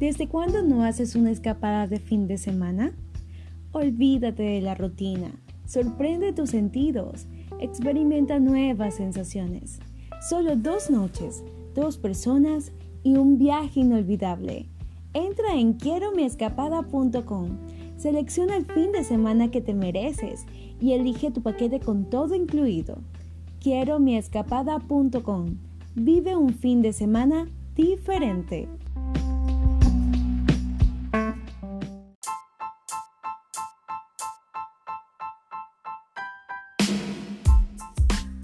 ¿Desde cuándo no haces una escapada de fin de semana? Olvídate de la rutina, sorprende tus sentidos, experimenta nuevas sensaciones. Solo dos noches, dos personas y un viaje inolvidable. Entra en quieromiescapada.com, selecciona el fin de semana que te mereces y elige tu paquete con todo incluido. Quieromiescapada.com. Vive un fin de semana diferente.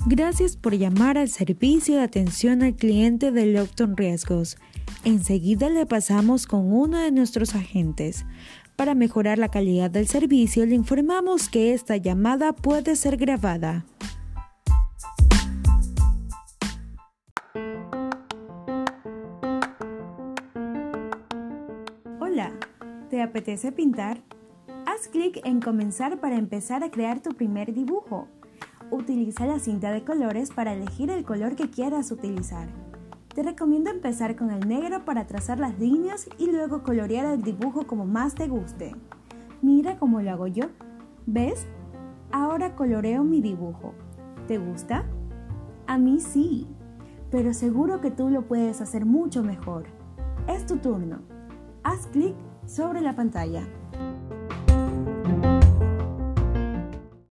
Gracias por llamar al servicio de atención al cliente de Lockton Riesgos. Enseguida le pasamos con uno de nuestros agentes. Para mejorar la calidad del servicio, le informamos que esta llamada puede ser grabada. Hola, ¿te apetece pintar? Haz clic en Comenzar para empezar a crear tu primer dibujo. Utiliza la cinta de colores para elegir el color que quieras utilizar. Te recomiendo empezar con el negro para trazar las líneas y luego colorear el dibujo como más te guste. Mira cómo lo hago yo. ¿Ves? Ahora coloreo mi dibujo. ¿Te gusta? A mí sí, pero seguro que tú lo puedes hacer mucho mejor. Es tu turno. Haz clic sobre la pantalla.